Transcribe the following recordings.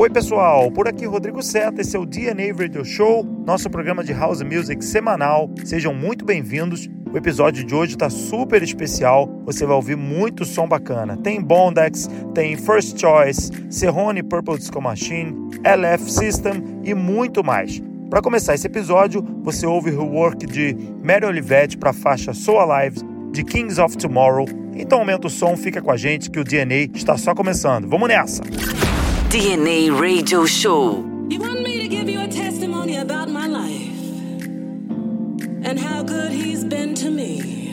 Oi, pessoal, por aqui Rodrigo Seta, esse é o DNA Radio Show, nosso programa de house music semanal. Sejam muito bem-vindos. O episódio de hoje está super especial. Você vai ouvir muito som bacana. Tem Bondex, tem First Choice, Serrone Purple Disco Machine, LF System e muito mais. Para começar esse episódio, você ouve o work de Mary Olivetti para a faixa So Alive de Kings of Tomorrow. Então aumenta o som, fica com a gente que o DNA está só começando. Vamos nessa! DNA Radio Show. You want me to give you a testimony about my life and how good he's been to me.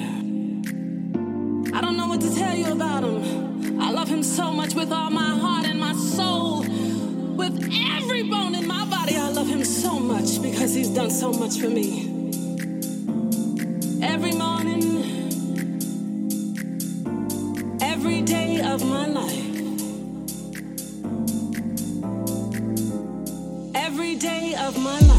I don't know what to tell you about him. I love him so much with all my heart and my soul. With every bone in my body, I love him so much because he's done so much for me. Every morning, every day of my life. Day of my life.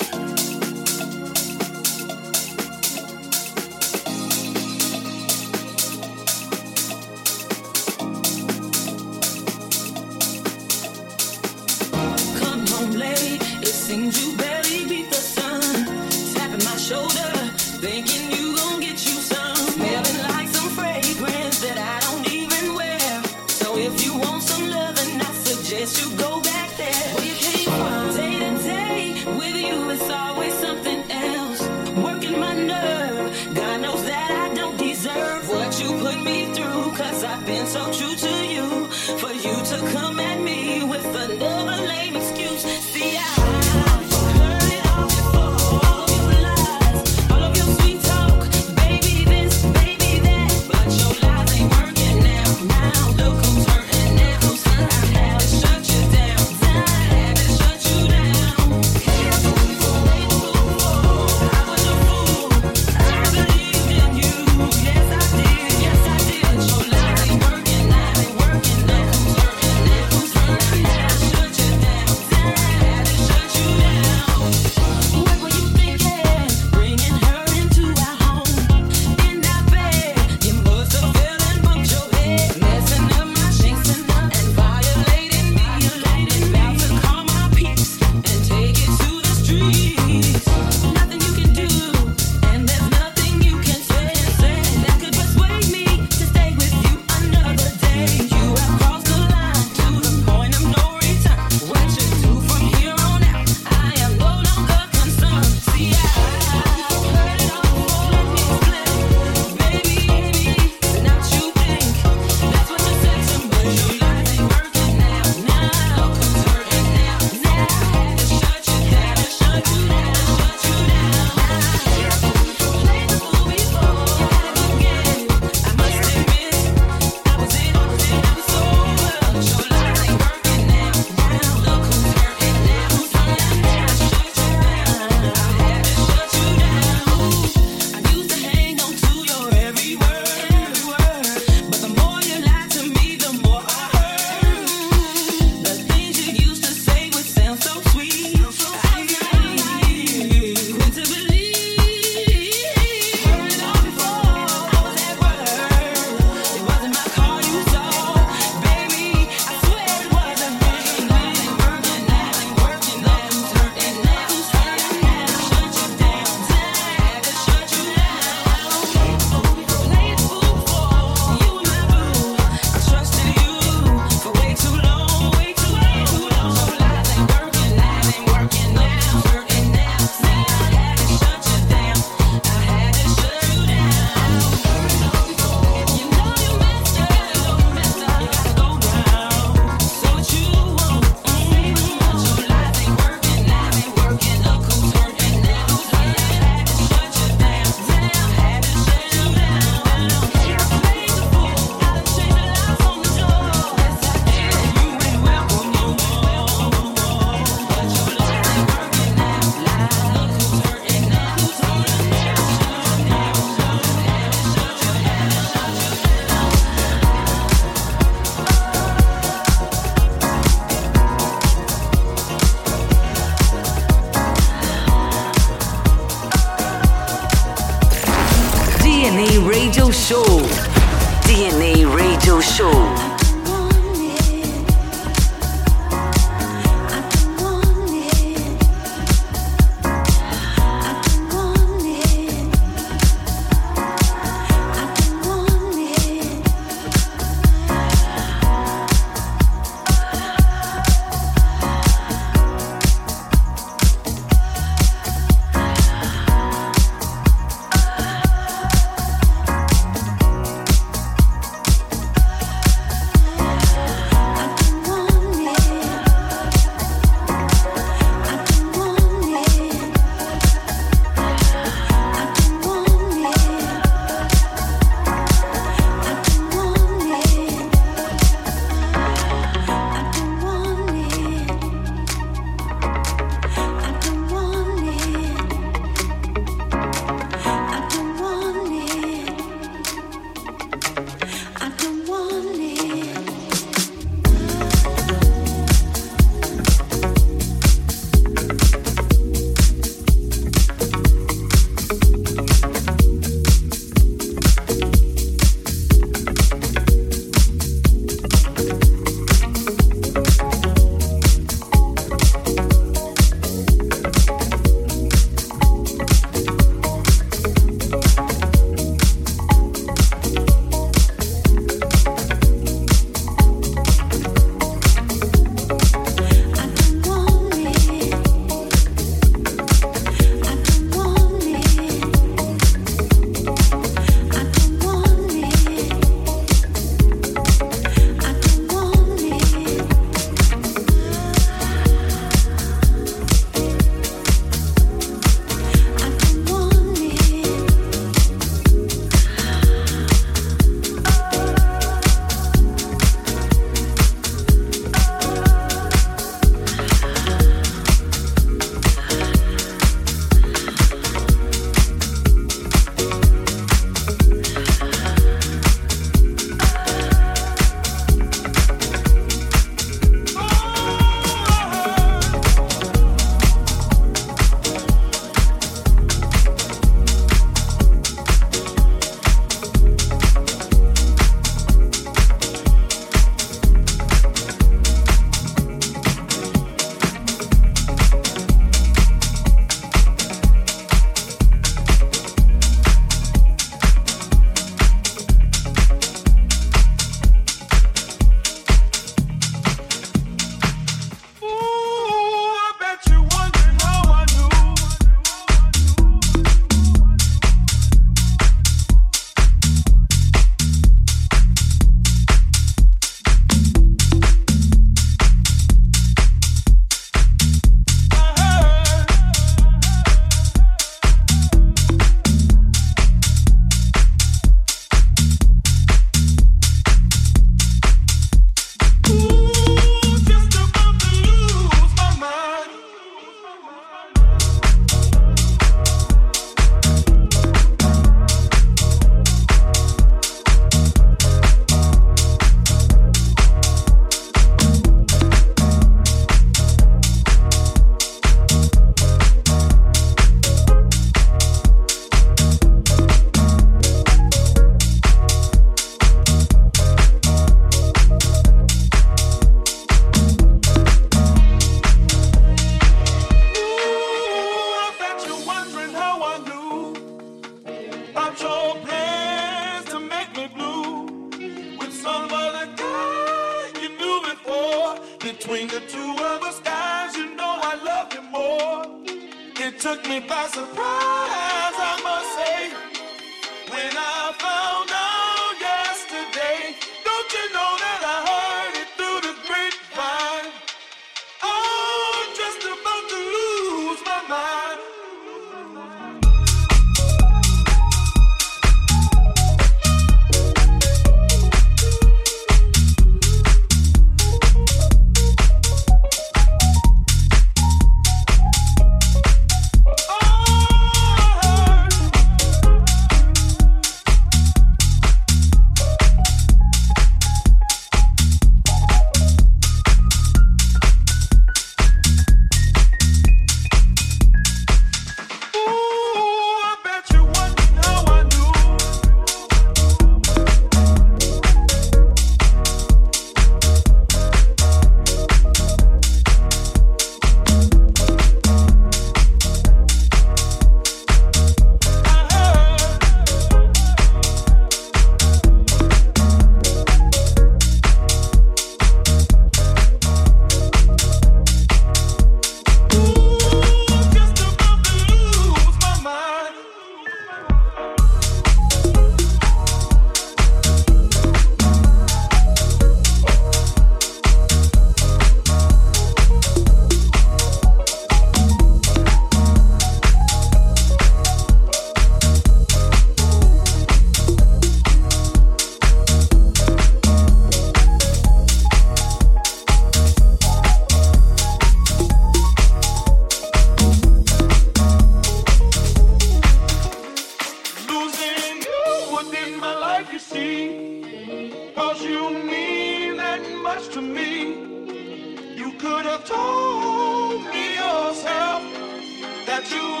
You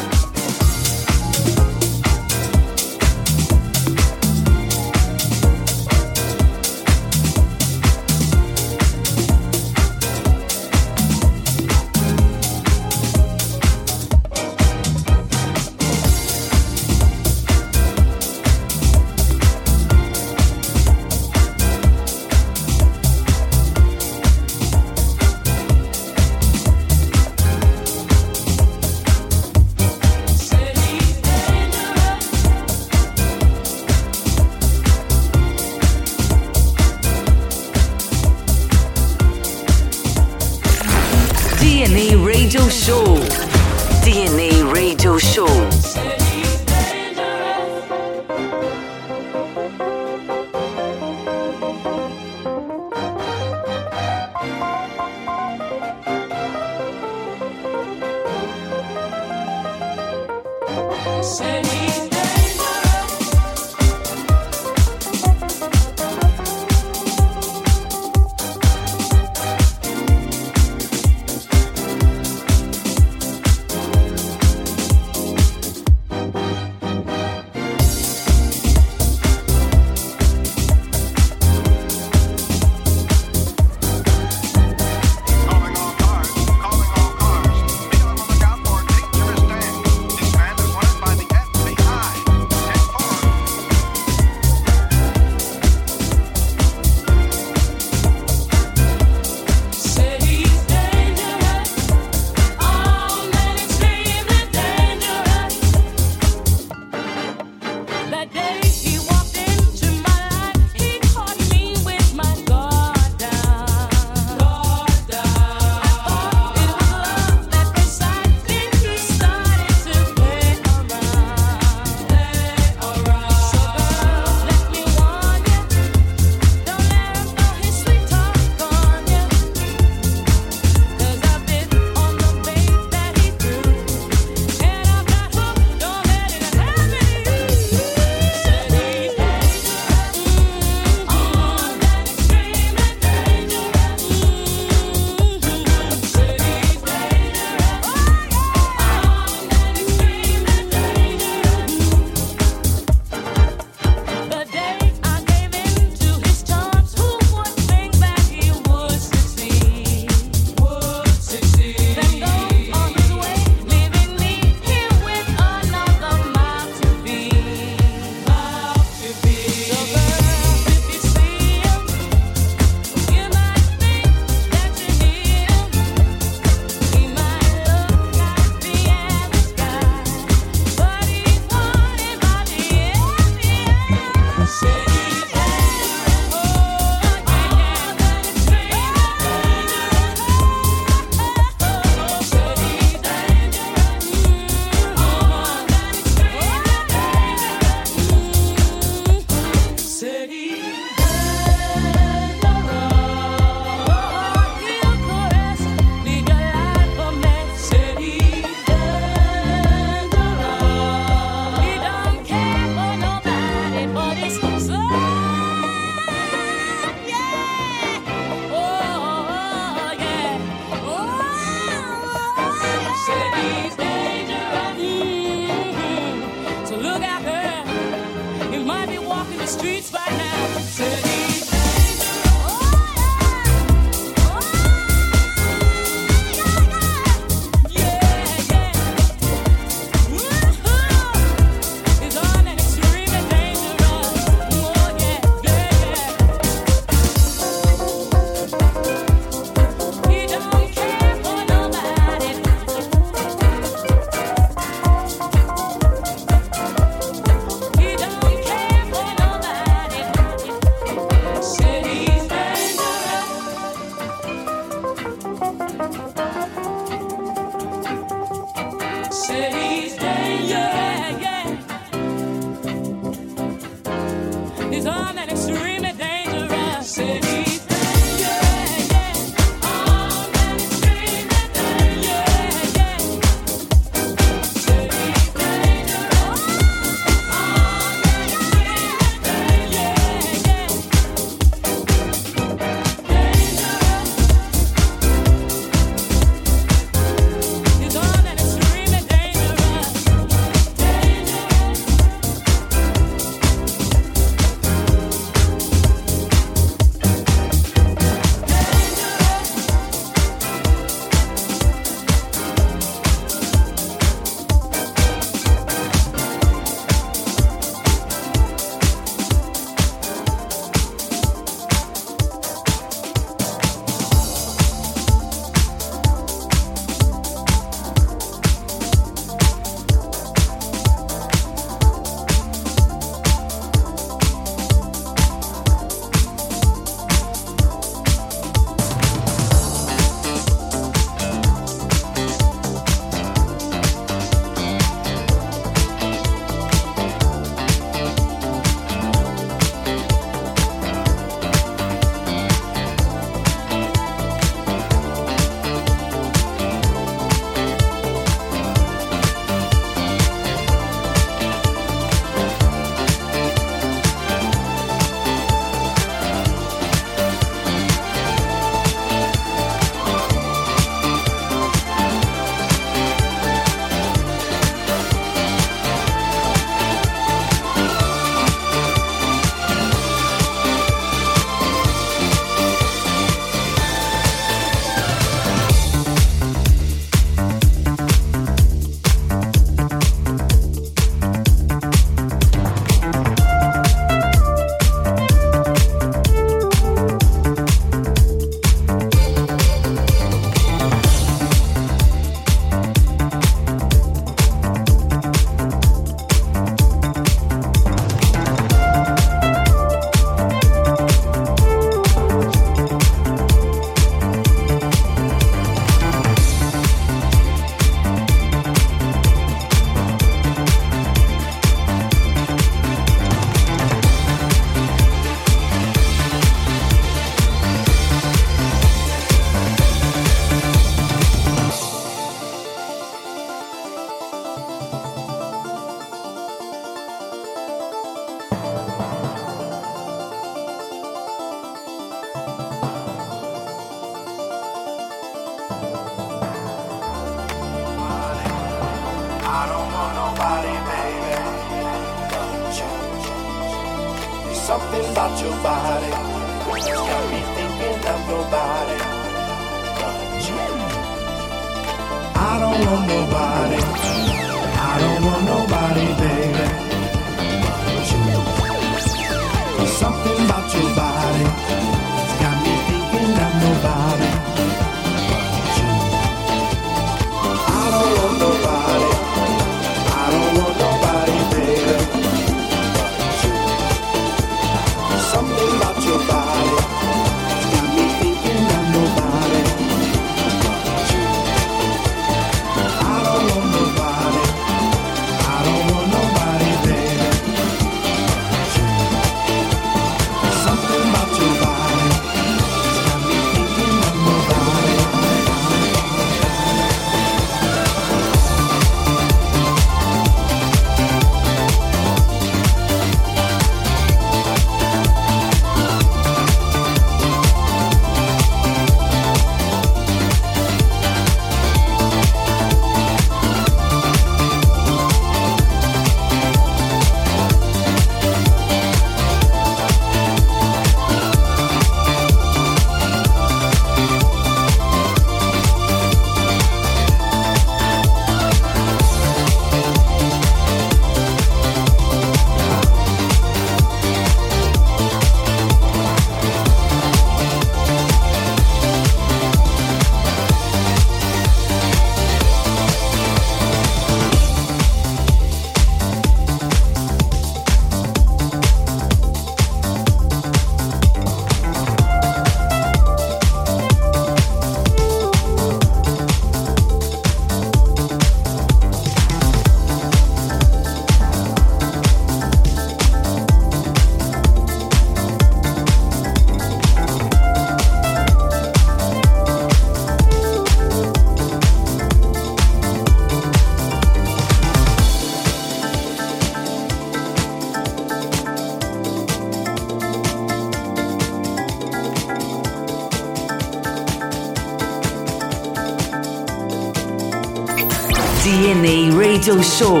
DNA Radio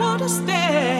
want to stay.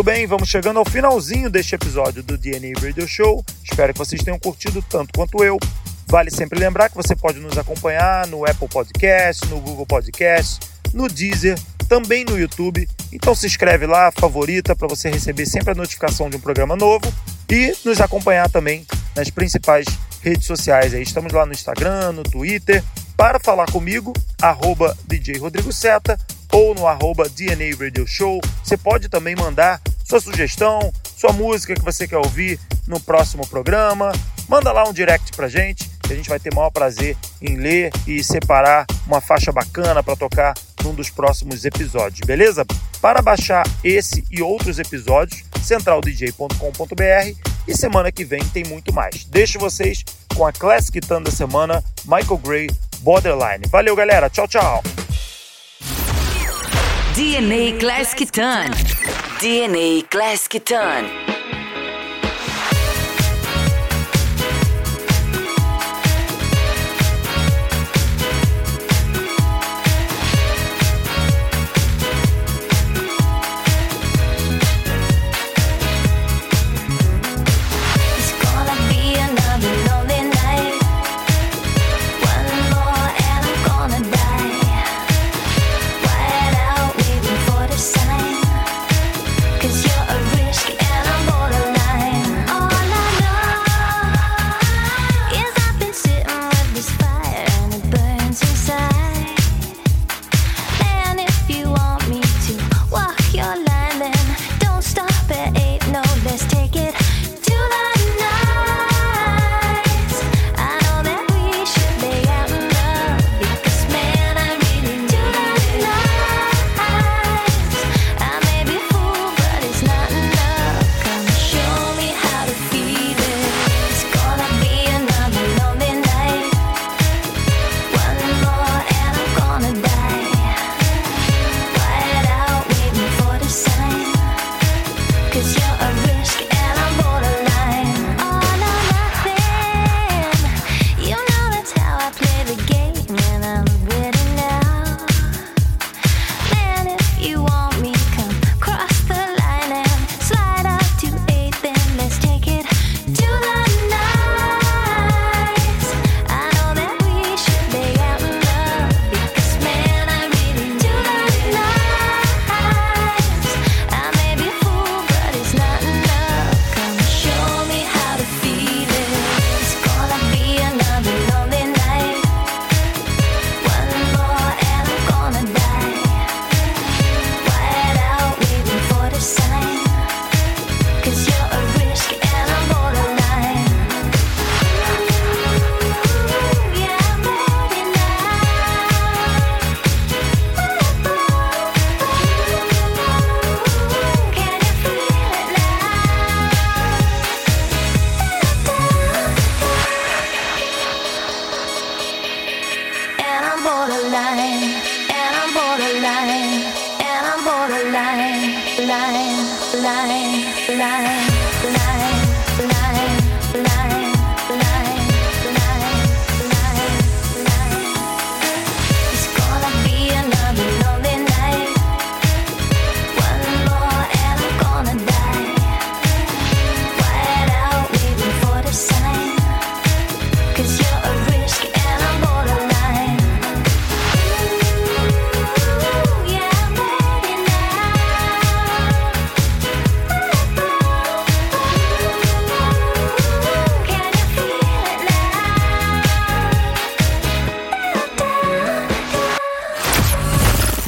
Muito bem, vamos chegando ao finalzinho deste episódio do DNA Radio Show. Espero que vocês tenham curtido tanto quanto eu. Vale sempre lembrar que você pode nos acompanhar no Apple Podcast, no Google Podcast, no Deezer, também no YouTube. Então se inscreve lá, favorita, para você receber sempre a notificação de um programa novo e nos acompanhar também nas principais redes sociais. Aí estamos lá no Instagram, no Twitter. Para falar comigo, arroba DJ Rodrigo Seta ou no arroba DNA Radio Show. Você pode também mandar sua sugestão, sua música que você quer ouvir no próximo programa. Manda lá um direct pra gente, que a gente vai ter o maior prazer em ler e separar uma faixa bacana para tocar num dos próximos episódios, beleza? Para baixar esse e outros episódios, centraldj.com.br e semana que vem tem muito mais. Deixo vocês com a Classic Tan da semana, Michael Gray, Borderline. Valeu, galera. Tchau, tchau. DNA Classic Ton. DNA Classic Ton.